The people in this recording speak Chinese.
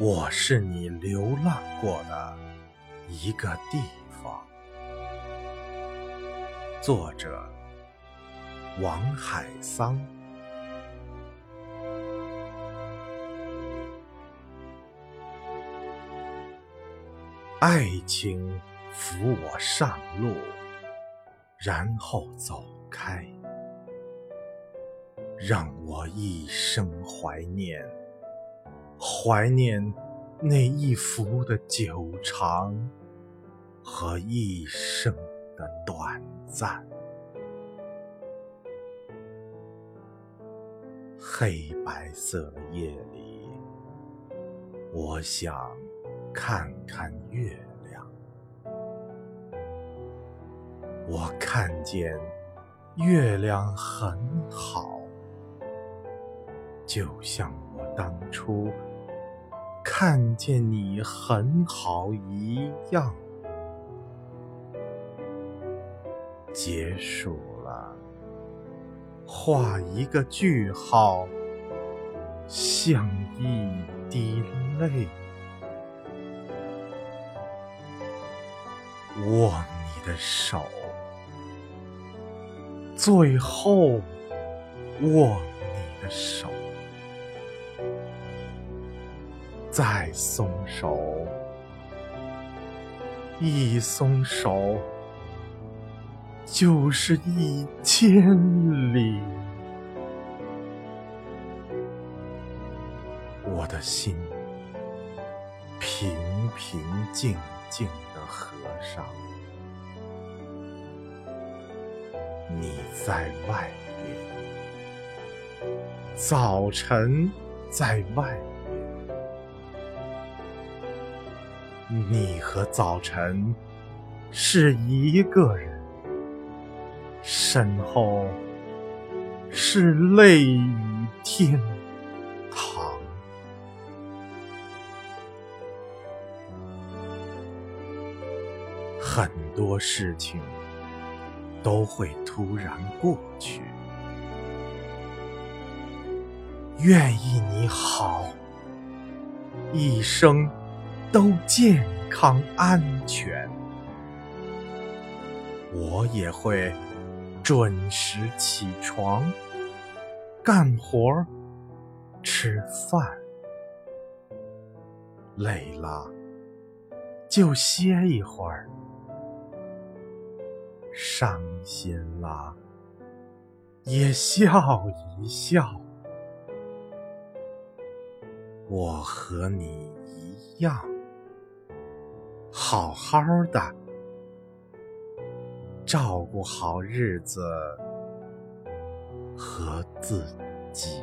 我是你流浪过的一个地方。作者：王海桑。爱情扶我上路，然后走开，让我一生怀念。怀念那一幅的久长和一生的短暂。黑白色的夜里，我想看看月亮。我看见月亮很好，就像我当初。看见你很好一样，结束了，画一个句号，像一滴泪，握你的手，最后握你的手。再松手，一松手就是一千里。我的心平平静静的合上，你在外边，早晨在外。你和早晨是一个人，身后是泪雨天堂。很多事情都会突然过去，愿意你好一生。都健康安全，我也会准时起床，干活吃饭，累了就歇一会儿，伤心了也笑一笑。我和你一样。好好的，照顾好日子和自己。